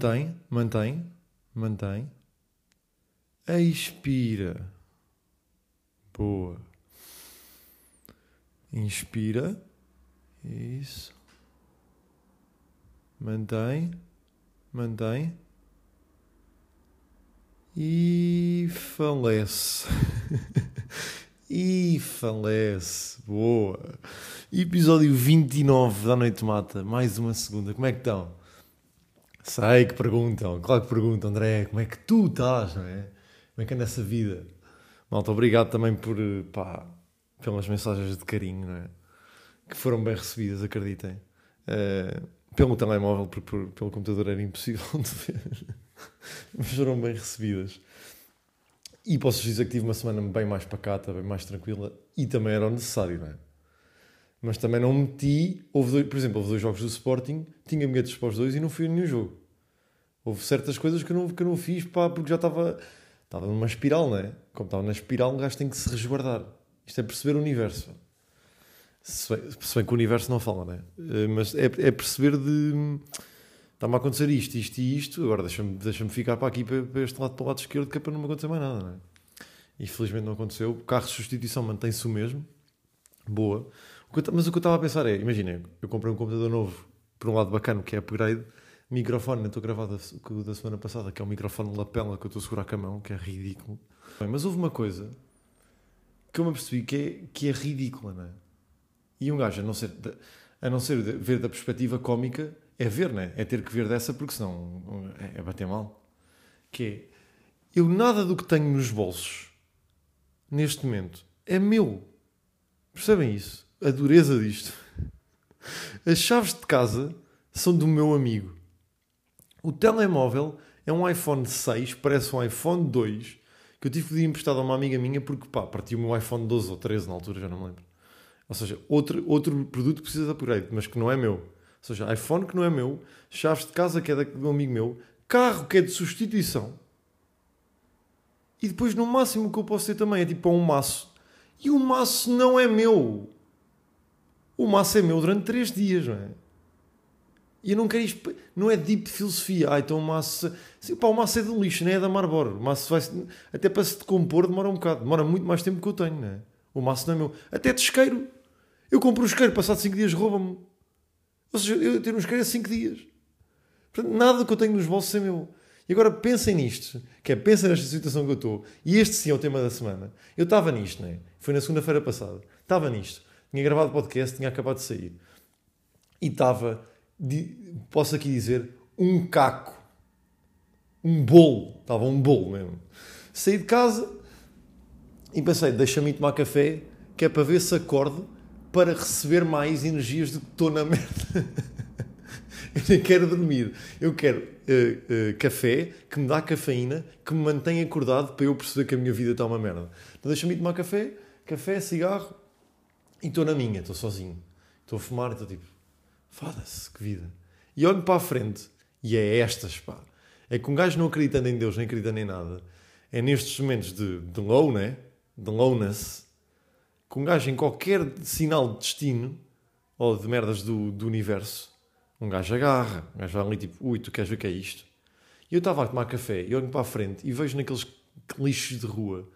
Mantém, mantém, mantém. Expira. Boa. Inspira. Isso. Mantém, mantém. E falece. e falece. Boa. Episódio 29 da Noite Mata. Mais uma segunda. Como é que estão? Sei que perguntam. Claro que perguntam, André. Como é que tu estás, não é? Como é que anda essa vida? Malta, obrigado também por, pá, pelas mensagens de carinho, não é? Que foram bem recebidas, acreditem. Uh, pelo telemóvel, porque por, pelo computador era impossível de ver. Mas foram bem recebidas. E posso dizer que tive uma semana bem mais pacata, bem mais tranquila, e também era o necessário, não é? Mas também não meti. Houve dois, por exemplo, houve dois jogos do Sporting, tinha bilhetes para os dois e não fui a nenhum jogo. Houve certas coisas que eu não, que não fiz pá, porque já estava, estava numa espiral, não é? Como estava na espiral, um gajo tem que se resguardar. Isto é perceber o universo. Se bem, se bem que o universo não fala, não é? Eh, mas é, é perceber de. Está-me a acontecer isto, isto e isto, agora deixa-me deixa ficar para aqui, para, para, este lado, para o lado esquerdo, que é para não me acontecer mais nada, não é? E felizmente não aconteceu. O carro de substituição mantém-se o mesmo. Boa. Mas o que eu estava a pensar é, imaginem, eu comprei um computador novo, por um lado bacana, que é upgrade, microfone, não estou gravado da, da semana passada, que é um microfone lapela que eu estou a segurar com a mão, que é ridículo. Bem, mas houve uma coisa que eu me apercebi que é, que é ridícula, não é? E um gajo, a não ser, a não ser ver da perspectiva cómica, é ver, né? É ter que ver dessa, porque senão é, é bater mal. Que é, eu nada do que tenho nos bolsos, neste momento, é meu. Percebem isso? A dureza disto. As chaves de casa são do meu amigo. O telemóvel é um iPhone 6, parece um iPhone 2, que eu tive que pedir emprestado a uma amiga minha porque, pá, partiu o meu iPhone 12 ou 13 na altura, já não me lembro. Ou seja, outro, outro produto que precisa de upgrade, mas que não é meu. Ou seja, iPhone que não é meu, chaves de casa que é de um amigo meu, carro que é de substituição. E depois, no máximo que eu posso ter também, é tipo um maço. E o maço não é meu. O maço é meu durante 3 dias, não é? E eu não quero isto. Não é deep filosofia. Ah, então o maço. Sim, pá, o maço é de lixo, não é da Marlboro. O maço vai. Até para se decompor demora um bocado. Demora muito mais tempo que eu tenho, não é? O maço não é meu. Até de isqueiro. Eu compro um isqueiro, passado 5 dias rouba-me. Ou seja, eu tenho um isqueiro há 5 dias. Portanto, nada que eu tenho nos bolsos é meu. E agora pensem nisto, que é, pensem nesta situação que eu estou. E este sim é o tema da semana. Eu estava nisto, não é? Foi na segunda-feira passada. Estava nisto. Tinha gravado podcast, tinha acabado de sair. E estava, posso aqui dizer, um caco. Um bolo. Estava um bolo mesmo. Saí de casa e pensei, deixa-me tomar café, que é para ver se acordo para receber mais energias do que estou na merda. eu nem quero dormir. Eu quero uh, uh, café que me dá cafeína, que me mantém acordado para eu perceber que a minha vida está uma merda. Então deixa-me tomar café, café, cigarro e estou na minha, estou sozinho. Estou a fumar e estou tipo, foda-se, que vida. E olho para a frente e é estas, pá. É que um gajo não acreditando em Deus, nem acreditando em nada, é nestes momentos de, de low, né? De lowness, que um gajo em qualquer sinal de destino ou de merdas do, do universo, um gajo agarra, um gajo vai ali tipo, ui, tu queres ver o que é isto? E eu estava a tomar café e olho para a frente e vejo naqueles lixos de rua,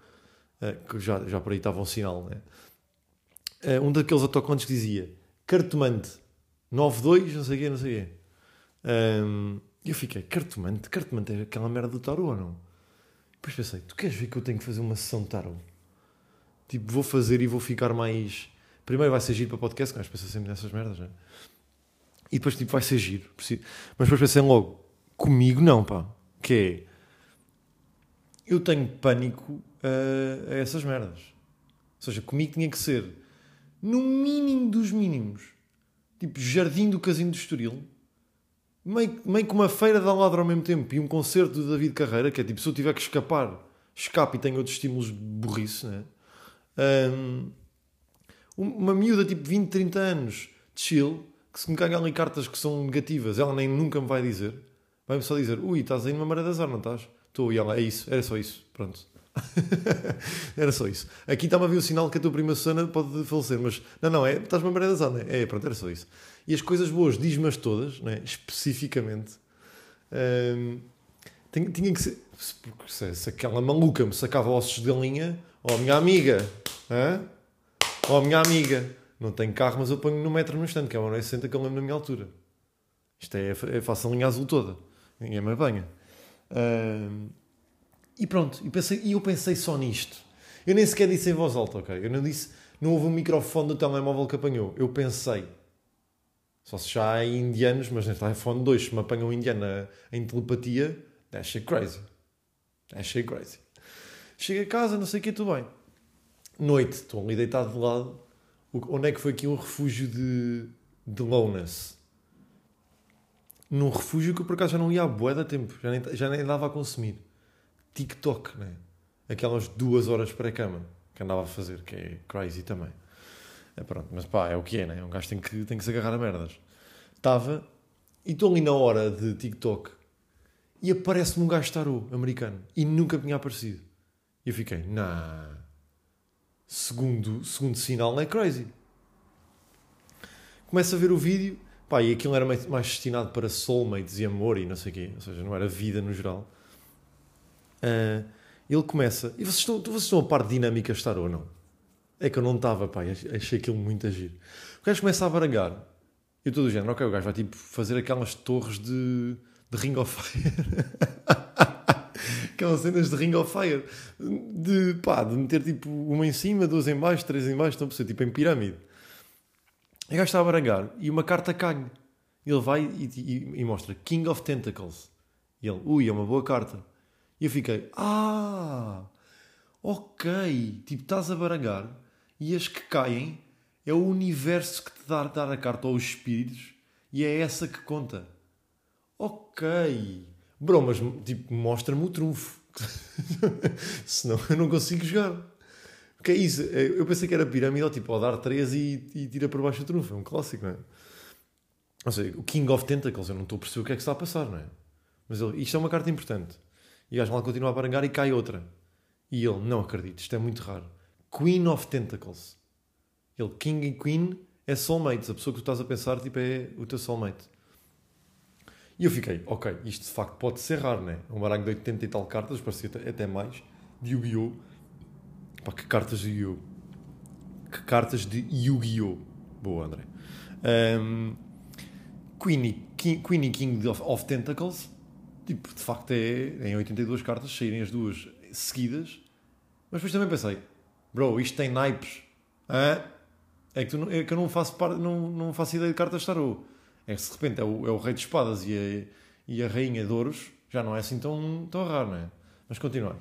uh, que já, já por aí estava um sinal, né? Uh, um daqueles autocontos que dizia cartomante 92, não sei o quê, não sei o quê. Um, eu fiquei, cartomante? Cartomante é aquela merda do tarot ou não? Depois pensei, tu queres ver que eu tenho que fazer uma sessão de tarot? Tipo, vou fazer e vou ficar mais. Primeiro vai ser giro para podcast, que nós pensamos sempre nessas merdas, né? E depois, tipo, vai ser giro. Mas depois pensei logo, comigo não, pá. Que é. Eu tenho pânico a, a essas merdas. Ou seja, comigo tinha que ser no mínimo dos mínimos. Tipo, Jardim do Casino do Estoril. Meio, meio que uma feira de ladro ao mesmo tempo e um concerto do David Carreira, que é tipo, se eu tiver que escapar, escape e tenho outros estímulos de burrice, né? Um, uma miúda tipo 20, 30 anos, de chill, que se me caem ali cartas que são negativas, ela nem nunca me vai dizer. Vai-me só dizer, ui, estás aí numa maré de azar, não estás? Estou, e ela, é isso, era só isso, pronto. era só isso. Aqui está-me a ver o sinal que a tua prima Susana pode falecer, mas não, não, é, estás-me a merda zona. É, pronto, era só isso. E as coisas boas, diz-me-as todas, né, especificamente. Hum, tinha, tinha que ser. Se, se, aquela maluca me sacava ossos de galinha, ó oh, minha amiga, ó oh, minha amiga, não tenho carro, mas eu ponho no metro no instante, que é uma 60 que eu lembro na minha altura. Isto é, é faço a linha azul toda, ninguém me apanha. Hum, e pronto, e, pensei, e eu pensei só nisto. Eu nem sequer disse em voz alta, ok? Eu não disse, não houve um microfone do telemóvel que apanhou. Eu pensei. Só se já há indianos, mas neste iPhone 2, se me apanham um indiano em telepatia, shit crazy. Shit crazy. Chego a casa, não sei o que, tudo bem. Noite, estou ali deitado de lado. Onde é que foi aqui um refúgio de, de lowness? Num refúgio que eu por acaso já não ia à boa tempo, já nem, já nem dava a consumir. TikTok, né? Aquelas duas horas para a cama que andava a fazer, que é crazy também. É pronto, mas pá, é o que é, né? Um gajo tem que, tem que se agarrar a merdas. Estava e estou ali na hora de TikTok e aparece-me um gajo tarô americano e nunca tinha aparecido. E eu fiquei, nah. Segundo, segundo sinal, não é crazy. Começo a ver o vídeo, pá, e aquilo era mais, mais destinado para soulmates e amor e não sei o quê, ou seja, não era vida no geral. Uh, ele começa. E vocês estão, vocês estão a par de dinâmicas estar ou não? É que eu não estava, pá, achei aquilo muito agir. O gajo começa a baralhar. E todo o género, ok, o gajo vai tipo fazer aquelas torres de, de Ring of Fire. aquelas cenas de Ring of Fire. De, pá, de meter tipo uma em cima, duas em baixo, três em baixo, estão a tipo em pirâmide. O gajo está a baralhar e uma carta cai. Ele vai e, e, e mostra King of Tentacles. E ele, ui, é uma boa carta. E eu fiquei, ah, ok, tipo, estás a baralhar e as que caem é o universo que te dá, dar a carta ou os espíritos e é essa que conta. Ok. Bro, mas tipo, mostra-me o trunfo. Senão eu não consigo jogar. O que é isso? Eu pensei que era pirâmide, tipo, ao dar 3 e, e tira por baixo o trunfo. É um clássico, não é? Não sei, o King of Tentacles, eu não estou a perceber o que é que está a passar, não é? Mas ele, isto é uma carta importante. E o gajo lá continua a barangar e cai outra. E ele, não acredito, isto é muito raro. Queen of Tentacles. Ele, King e Queen é soulmates. A pessoa que tu estás a pensar tipo, é o teu soulmate. E eu fiquei, ok, isto de facto pode ser raro, né? Um baralho de 80 e tal cartas, parecia até mais, de Yu-Gi-Oh! Pá, que cartas de Yu-Gi-Oh! Que cartas de Yu-Gi-Oh! Boa, André. Um, Queen, e King, Queen e King of, of Tentacles tipo, de facto é em 82 cartas saírem as duas seguidas. Mas depois também pensei, bro, isto tem naipes. Hã? É que, tu, é que eu não faço, par, não, não faço ideia de cartas tarô. É que de repente é o, é o rei de espadas e a, e a rainha de ouros, já não é assim tão, tão raro, não é? Mas continuar.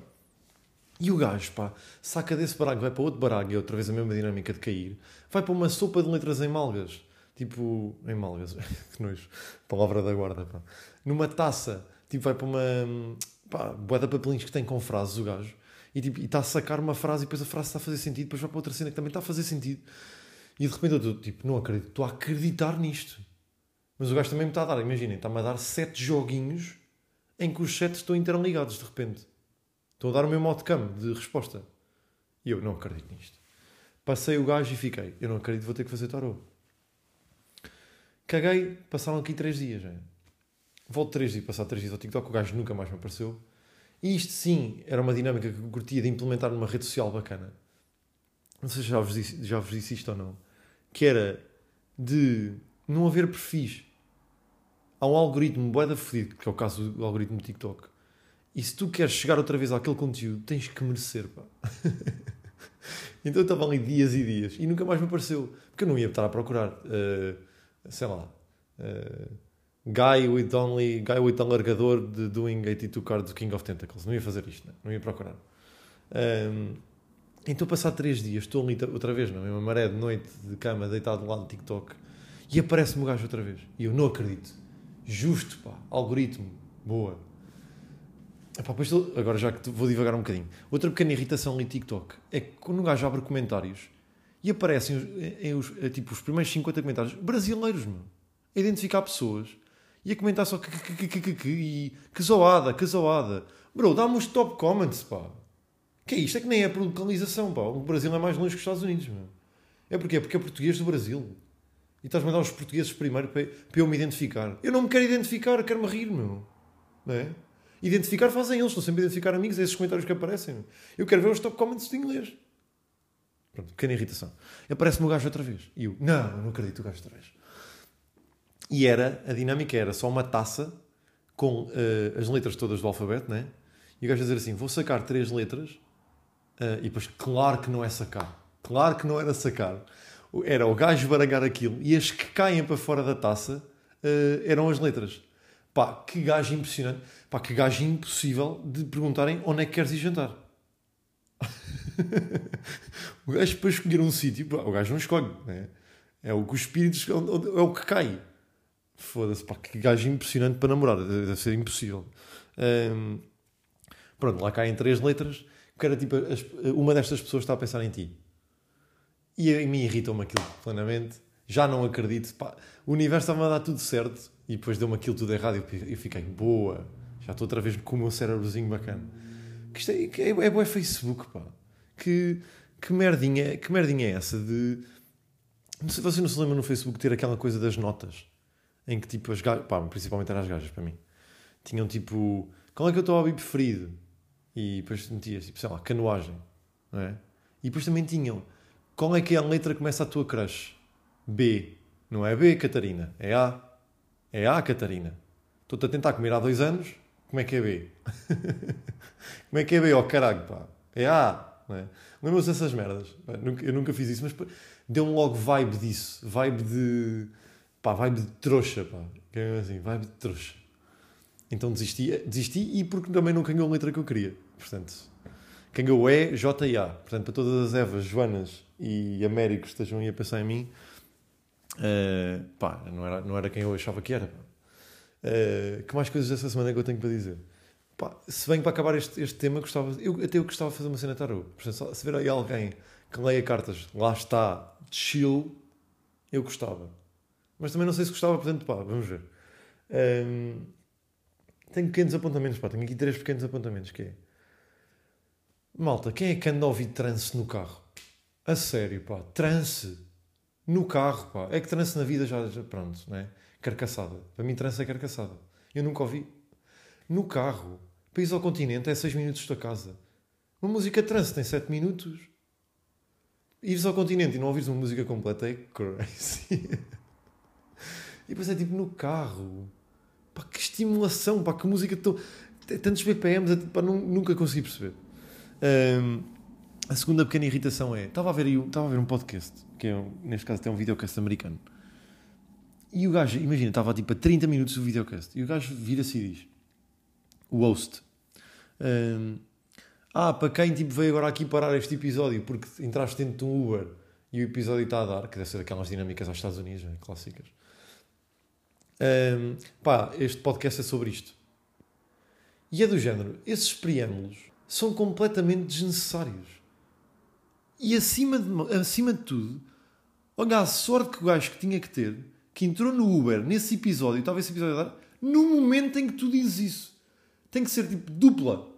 E o gajo, pá, saca desse baralho, vai para outro baralho, e outra vez a mesma dinâmica de cair, vai para uma sopa de letras em malgas. Tipo, em malgas, que nojo, palavra da guarda, pá. Numa taça tipo, vai para uma pá, de papelinhos que tem com frases o gajo e tipo, está a sacar uma frase e depois a frase está a fazer sentido, depois vai para outra cena que também está a fazer sentido. E de repente eu estou tipo, não acredito, estou a acreditar nisto. Mas o gajo também me está a dar, imaginem, está-me a dar sete joguinhos em que os sete estão interligados de repente. Estou a dar o meu outcome de resposta. E eu não acredito nisto. Passei o gajo e fiquei, eu não acredito, vou ter que fazer tarô. Caguei, passaram aqui três dias. Já. Volto três dias, passar três dias ao TikTok, o gajo nunca mais me apareceu. E isto sim era uma dinâmica que eu curtia de implementar numa rede social bacana. Não sei se já vos disse, já vos disse isto ou não. Que era de não haver perfis. Há um algoritmo boeda fedido, que é o caso do algoritmo do TikTok. E se tu queres chegar outra vez àquele conteúdo, tens que merecer, pá. então eu estava ali dias e dias e nunca mais me apareceu. Porque eu não ia estar a procurar, uh, sei lá, uh, guy with only guy with alargador de doing 82 cards do King of Tentacles. Não ia fazer isto, não, não ia procurar. Um, então, passar três dias, estou ali outra vez, é? Uma maré de noite de cama, deitado lá no TikTok, e aparece-me o gajo outra vez. E eu não acredito. Justo, pá. Algoritmo. Boa. Epá, depois, agora já que vou divagar um bocadinho. Outra pequena irritação ali no TikTok é que quando o gajo abre comentários e aparecem em, os, tipo, os primeiros 50 comentários brasileiros, meu. Identificar pessoas e a comentar só que, que, que, que, que, que zoada, que zoada. Bro, dá-me os top comments, pá. Que é isto? É que nem é por localização, pá. O Brasil é mais longe que os Estados Unidos, meu. É porque porque é português do Brasil. E estás a mandar os portugueses primeiro para, para eu me identificar. Eu não me quero identificar, quero-me rir, meu. Não é? Identificar fazem eles, estão sempre a identificar amigos, é esses comentários que aparecem. Meu. Eu quero ver os top comments de inglês. Pronto, pequena irritação. Aparece-me o gajo outra vez. E eu, não, não acredito o gajo outra vez. E era, a dinâmica era só uma taça com uh, as letras todas do alfabeto, né? E o gajo a dizer assim: vou sacar três letras, uh, e depois, claro que não é sacar. Claro que não era sacar. Era o gajo baralhar aquilo e as que caem para fora da taça uh, eram as letras. Pá, que gajo impressionante. Pá, que gajo impossível de perguntarem onde é que queres ir jantar. o gajo para escolher um sítio, o gajo não escolhe, né? É o que os espíritos, é o que cai. Foda-se, pá, que gajo impressionante para namorar, deve ser impossível. Um, pronto, lá caem três letras, que era tipo, uma destas pessoas está a pensar em ti. E a mim irritou-me aquilo plenamente. Já não acredito, pá, o universo estava a dar tudo certo e depois deu-me aquilo tudo errado e eu fiquei, boa, já estou outra vez com o meu cérebrozinho bacana. Que isto é, é, é, é Facebook, pá. Que, que, merdinha, que merdinha é essa de. Não sei, não se lembram no Facebook ter aquela coisa das notas em que tipo as gajas, pá, principalmente eram as gajas para mim, tinham tipo, qual é que é o teu hobby preferido? E depois metias, tipo, sei lá, canoagem, não é? E depois também tinham, qual é que é a letra que começa a tua crush? B. Não é B, Catarina, é A. É A, Catarina. Estou-te a tentar comer há dois anos, como é que é B? como é que é B, ó oh, caralho, pá? É A, é? Lembram-se dessas merdas? Eu nunca fiz isso, mas deu-me logo vibe disso, vibe de pá, vibe de trouxa, pá. É assim, vibe de trouxa. Então desisti, desisti e porque também não ganhou a letra que eu queria. Portanto, ganhou E, J e A. Portanto, para todas as Evas, Joanas e Américos que estejam aí a pensar em mim, uh, pá, não era, não era quem eu achava que era. Uh, que mais coisas dessa semana que eu tenho para dizer? Pá, se bem para acabar este, este tema, gostava, eu, até eu gostava de fazer uma cena tarot. Portanto, se ver aí alguém que leia cartas, lá está, chill, eu gostava. Mas também não sei se gostava, portanto, pá, vamos ver. Um, tenho pequenos apontamentos, pá, tenho aqui três pequenos apontamentos, que é... Malta, quem é que anda a ouvir trance no carro? A sério, pá, trance no carro, pá. É que trance na vida já, já pronto, né? Carcaçada. Para mim, trance é carcaçada. Eu nunca ouvi. No carro, país ao continente, é 6 minutos da casa. Uma música trance tem 7 minutos. Ires ao continente e não ouvires uma música completa é crazy. E depois é tipo no carro. Pá, que estimulação, pá, que música tão. Tantos BPMs, é, pá, nunca consegui perceber. Um, a segunda pequena irritação é. Estava a ver, estava a ver um podcast, que é, neste caso até um videocast americano. E o gajo, imagina, estava tipo a 30 minutos do videocast. E o gajo vira-se e diz: O host. Um, ah, para quem tipo, veio agora aqui parar este episódio porque entraste dentro de um Uber e o episódio está a dar, que deve ser aquelas dinâmicas aos Estados Unidos, né, clássicas. Um, pá, este podcast é sobre isto. E é do género, esses preâmbulos são completamente desnecessários. E acima de, acima de tudo, olha a sorte que o gajo que tinha que ter, que entrou no Uber nesse episódio, talvez esse episódio dar, no momento em que tu dizes isso. Tem que ser tipo dupla.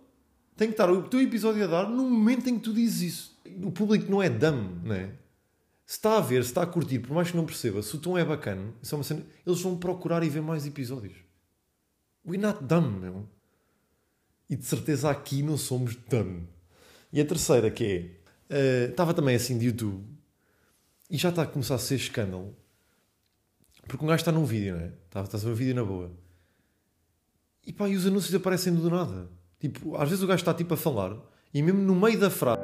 Tem que estar o teu episódio a dar no momento em que tu dizes isso. O público não é dumb, não é? Se está a ver, se está a curtir, por mais que não perceba, se o tom é bacana, é uma cena, eles vão procurar e ver mais episódios. We're not dumb, meu. E de certeza aqui não somos dumb. E a terceira que é, uh, estava também assim de YouTube, e já está a começar a ser escândalo, porque um gajo está num vídeo, não é? Está, está a ver um vídeo na boa. E pá, e os anúncios aparecem do nada. Tipo, às vezes o gajo está tipo a falar, e mesmo no meio da frase...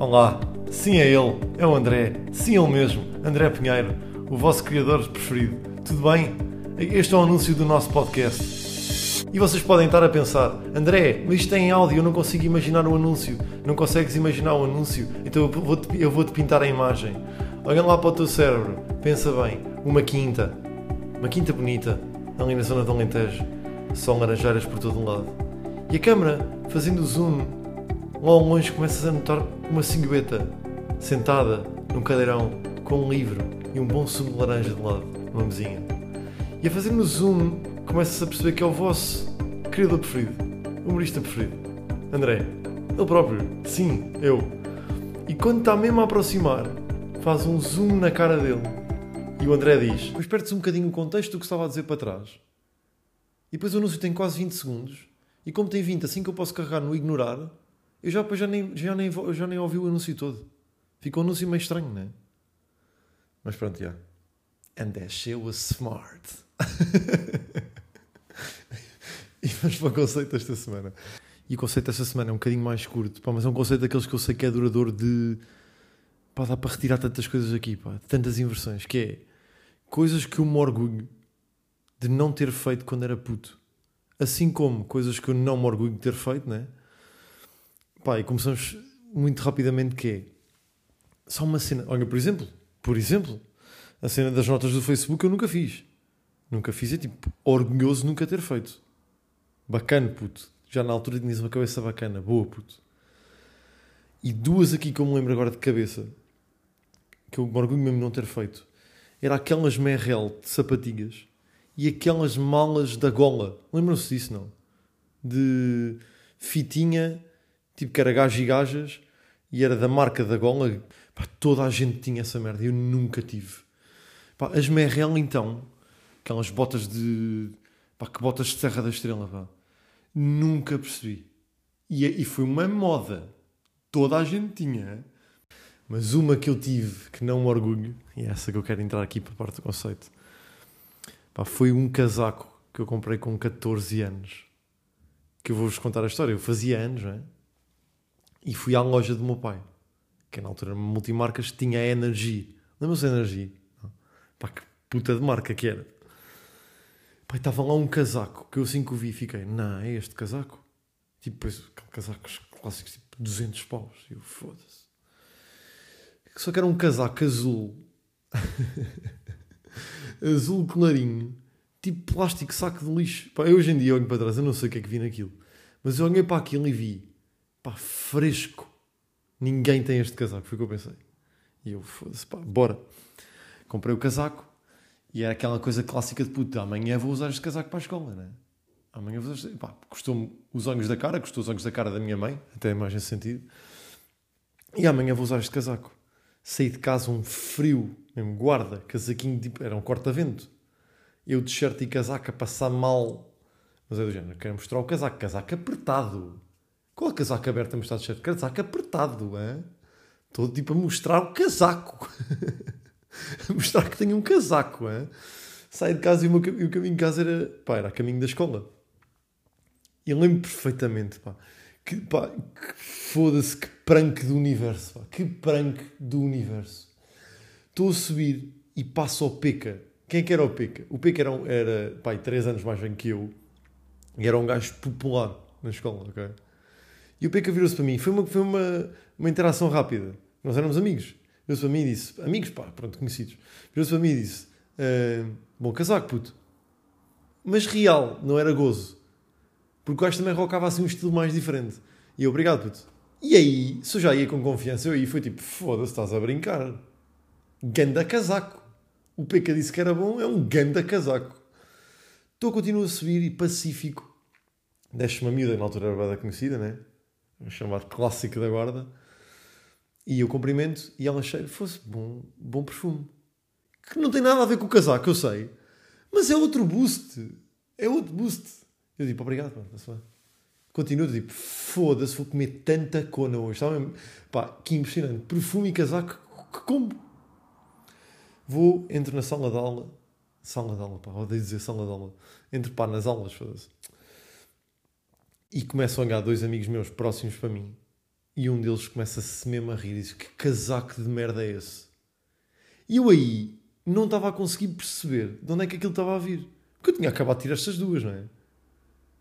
Olá, sim é ele, é o André, sim ele mesmo, André Pinheiro, o vosso criador preferido. Tudo bem? Este é o anúncio do nosso podcast. E vocês podem estar a pensar, André, mas isto é áudio, eu não consigo imaginar o anúncio. Não consegues imaginar o anúncio? Então eu vou-te vou pintar a imagem. Olha lá para o teu cérebro, pensa bem, uma quinta, uma quinta bonita, ali na zona do Alentejo, só laranjeiras por todo o lado. E a câmera, fazendo zoom Lá ao longe começas a notar uma silhueta sentada num cadeirão com um livro e um bom sumo de laranja de lado, numa mesinha. E a fazer no zoom, começas a perceber que é o vosso criador preferido, humorista preferido, André. Ele próprio. Sim, eu. E quando está mesmo a aproximar, faz um zoom na cara dele. E o André diz: Pois perde-se um bocadinho o contexto do que estava a dizer para trás. E depois o anúncio tem quase 20 segundos. E como tem 20, assim que eu posso carregar no ignorar, eu já, já, nem, já, nem, já nem ouvi o anúncio todo. Ficou um anúncio meio estranho, não é? Mas pronto, já. And that shit was smart. e vamos para o conceito desta semana. E o conceito desta semana é um bocadinho mais curto, pá, mas é um conceito daqueles que eu sei que é duradouro de. Pá, dá para retirar tantas coisas aqui, pá, tantas inversões, que é coisas que eu me orgulho de não ter feito quando era puto. Assim como coisas que eu não me orgulho de ter feito, né? Pá, e começamos muito rapidamente que é só uma cena. Olha, por exemplo, por exemplo, a cena das notas do Facebook eu nunca fiz. Nunca fiz, é tipo, orgulhoso nunca ter feito. Bacana, puto. Já na altura tinhas uma cabeça bacana, boa, puto. E duas aqui que eu me lembro agora de cabeça, que eu me orgulho mesmo de não ter feito, era aquelas Merrell de sapatilhas e aquelas malas da gola. Lembram-se disso, não? De fitinha, tipo que era gajo e gajas, e era da marca da gola. Pá, toda a gente tinha essa merda, eu nunca tive. Pá, as Merrell, então, aquelas botas de. Pá, que botas de Serra da Estrela, pá. Nunca percebi. E, e foi uma moda. Toda a gente tinha. Mas uma que eu tive que não me orgulho, e é essa que eu quero entrar aqui para a parte do conceito, pá, foi um casaco que eu comprei com 14 anos. Que eu vou-vos contar a história. Eu fazia anos, não é? E fui à loja do meu pai, que na altura multimarcas tinha a Energy. Lembram-se da Energy? Pá, que puta de marca que era. Pá, estava lá um casaco que eu assim que o vi fiquei, não, é este casaco? Tipo, depois, casacos clássicos, tipo 200 paus. E eu, foda-se. Só que era um casaco azul. azul clarinho. Tipo plástico, saco de lixo. Pá, eu hoje em dia olho para trás, eu não sei o que é que vi naquilo. Mas eu olhei para aquilo e vi, pá, fresco. Ninguém tem este casaco, foi o que eu pensei. E eu, foda-se, pá, bora. Comprei o casaco e era aquela coisa clássica de puta, amanhã vou usar este casaco para a escola, né? Amanhã vou usar este... Pá, custou-me os olhos da cara, custou os olhos da cara da minha mãe, até mais nesse sentido. E amanhã vou usar este casaco. Saí de casa um frio, mesmo guarda, casaquinho, tipo, era um corta-vento. Eu de shirt e casaco a passar mal. Mas é do género, quero mostrar o casaco, casaco apertado. Qual é casaco aberto a mostrar de shirt? Casaco apertado, hein? Estou tipo a mostrar o casaco. mostrar que tenho um casaco. Hein? Saí de casa e o, meu, e o caminho de casa era, pá, era a caminho da escola. E eu lembro perfeitamente, pá, que, pá, que foda-se, que prank do universo, pá, que prank do universo. Estou a subir e passo ao Peca. Quem é que era o Peca? O Peca era, era pá, três anos mais velho que eu e era um gajo popular na escola, ok? E o Peca virou-se para mim, foi uma, foi uma, uma interação rápida. Nós éramos amigos. Virou-se para mim e disse: Amigos, pá, pronto, conhecidos. Virou-se para mim e disse: uh, Bom casaco, puto. Mas real, não era gozo. Porque o gajo também rocava assim um estilo mais diferente. E eu, obrigado, puto. E aí, se eu já ia com confiança, eu aí foi tipo: Foda-se, estás a brincar. Ganda casaco. O Peca disse que era bom, é um ganda casaco. Estou, continuo a subir e pacífico. Deixo uma miúda, na altura era bada conhecida, né? Um chamado clássico da guarda e eu cumprimento e ela cheira, fosse bom, bom perfume. Que não tem nada a ver com o casaco, eu sei. Mas é outro boost. É outro boost. Eu digo, obrigado, pá, Continuo, tipo, foda-se, vou comer tanta cona hoje. Está pá, que impressionante. Perfume e casaco, que combo. Vou, entro na sala de aula. Sala de aula, pá, odeio dizer sala de aula. Entro, pá, nas aulas, foda-se. E começam a olhar dois amigos meus próximos para mim e um deles começa-se mesmo a rir e diz: Que casaco de merda é esse? E eu aí não estava a conseguir perceber de onde é que aquilo estava a vir. Porque eu tinha acabado de tirar estas duas, não é?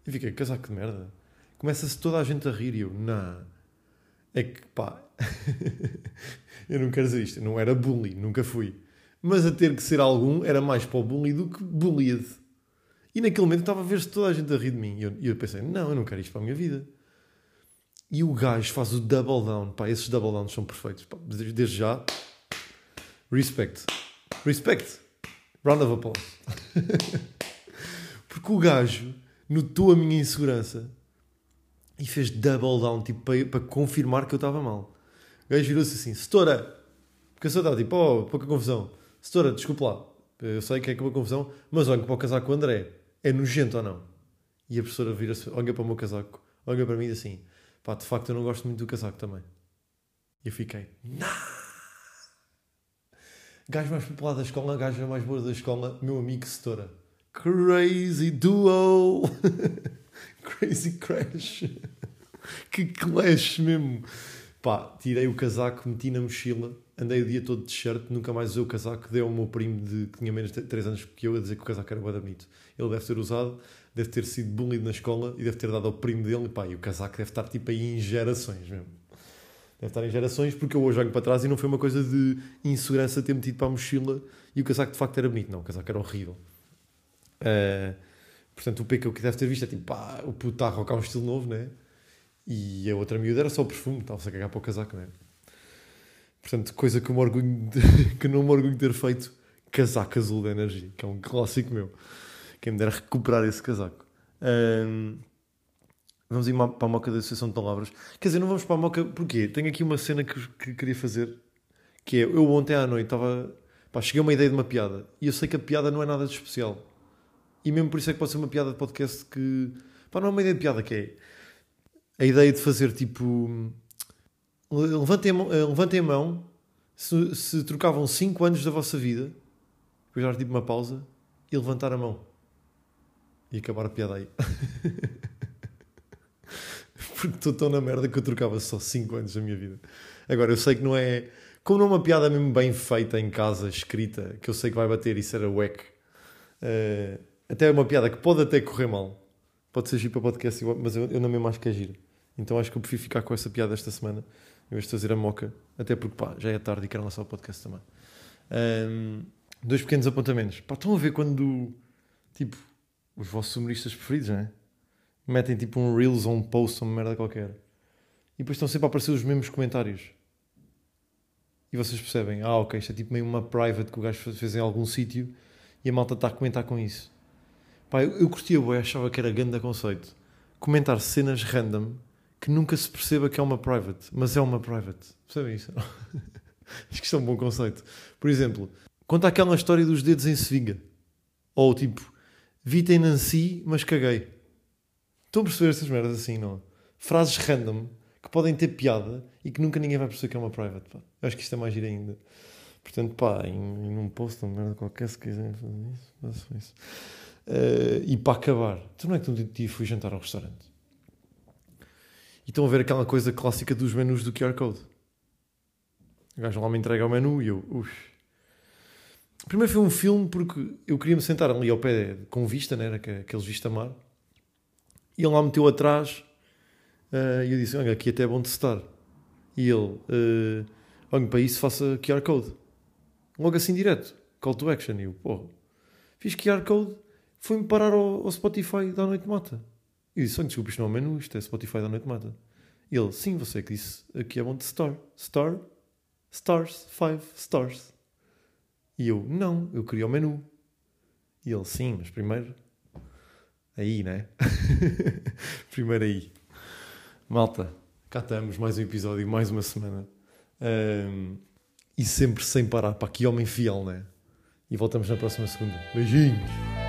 E fiquei: Casaco de merda. Começa-se toda a gente a rir e eu: Não. É que pá. eu não quero dizer isto. não era bully, nunca fui. Mas a ter que ser algum era mais para o bully do que bullied. E naquele momento estava a ver-se toda a gente a rir de mim. E eu, eu pensei: Não, eu não quero isto para a minha vida. E o gajo faz o double down. Pá, esses double downs são perfeitos. Pá, desde já, respect. Respect. Round of applause. Porque o gajo notou a minha insegurança e fez double down, tipo, para, para confirmar que eu estava mal. O gajo virou-se assim, Setora, porque a senhora estava tipo, oh, pouca confusão. Setora, desculpe lá, eu sei que é que é uma confusão, mas olha para o casaco com o André, é nojento ou não? E a professora vira-se, olha para o meu casaco, olha para mim e diz assim, pá, de facto eu não gosto muito do casaco também. E eu fiquei, nah! Gajo mais popular da escola, gajo mais boa da escola, meu amigo Setora. Crazy Duo! Crazy Crash! que clash mesmo! Pá, tirei o casaco, meti na mochila, andei o dia todo de t-shirt, nunca mais usei o casaco, deu ao meu primo de, que tinha menos de 3 anos que eu a dizer que o casaco era bada bonito. Ele deve ter usado, deve ter sido bullied na escola e deve ter dado ao primo dele, pá, e o casaco deve estar tipo aí em gerações mesmo. Deve estar em gerações, porque eu hoje olho para trás e não foi uma coisa de insegurança ter metido para a mochila e o casaco de facto era bonito. Não, o casaco era horrível. Uh, portanto, o P que deve ter visto é tipo, pá, o puto está a rocar um estilo novo, né? E a outra miúda era só o perfume, estava-se a cagar para o casaco, né? Portanto, coisa que, eu me orgulho de, que não me orgulho de ter feito, casaco azul da energia, que é um clássico meu. Quem me dera recuperar esse casaco. Um, Vamos ir para a moca da Associação de Palavras. Quer dizer, não vamos para a moca, porquê? Tenho aqui uma cena que, que queria fazer, que é, eu ontem à noite estava, pá, cheguei a uma ideia de uma piada, e eu sei que a piada não é nada de especial. E mesmo por isso é que pode ser uma piada de podcast que, pá, não é uma ideia de piada, que é a ideia de fazer tipo, levantem levantem a mão se, se trocavam 5 anos da vossa vida, depois dar tipo uma pausa, e levantar a mão. E acabar a piada aí. porque estou tão na merda que eu trocava só 5 anos da minha vida. Agora, eu sei que não é. Como não é uma piada mesmo bem feita em casa, escrita, que eu sei que vai bater, isso era wack. Uh, até é uma piada que pode até correr mal. Pode ser giro para podcast, mas eu, eu não mesmo acho que é giro. Então acho que eu prefiro ficar com essa piada esta semana, em vez de fazer a moca. Até porque, pá, já é tarde e quero lançar o podcast também. Um, dois pequenos apontamentos. Pá, estão a ver quando, tipo, os vossos humoristas preferidos, não é? metem tipo um Reels ou um post ou uma merda qualquer. E depois estão sempre a aparecer os mesmos comentários. E vocês percebem, ah, ok, isto é tipo meio uma private que o gajo fez em algum sítio e a malta está a comentar com isso. Pá, eu, eu curtia bué, achava que era grande conceito. Comentar cenas random que nunca se perceba que é uma private, mas é uma private. Percebem isso? Acho que isto é um bom conceito. Por exemplo, conta aquela história dos dedos em Sevinga. Ou tipo, vi tem Nancy, mas caguei. Estão a perceber essas merdas assim, não? Frases random que podem ter piada e que nunca ninguém vai perceber que é uma private. Pá. Eu acho que isto é mais giro ainda. Portanto, pá, em, em um post, uma merda qualquer, se quiserem fazer isso, façam isso. Uh, e para acabar, tu não é que um dia fui jantar ao restaurante e estão a ver aquela coisa clássica dos menus do QR Code. O gajo lá me entrega o menu e eu, ux. Primeiro foi um filme porque eu queria me sentar ali ao pé com vista, né? Era aqueles vista-mar. E ele lá meteu atrás uh, e eu disse: Olha, aqui até é bom de estar. E ele: uh, Olha, para isso faça QR Code. Logo assim direto, call to action. E eu: Pô, fiz QR Code, foi-me parar ao, ao, Spotify da Noite Mata. E disse: Olha, desculpa, isto não é o menu, isto é Spotify da Noite Mata. E ele: Sim, você que disse aqui é bom de star. Star, stars, five stars. E eu: Não, eu queria o menu. E ele: Sim, mas primeiro Aí, né? Primeiro aí. Malta, cá estamos, mais um episódio, mais uma semana. Um, e sempre sem parar. Para que homem fiel, né? E voltamos na próxima segunda. Beijinhos!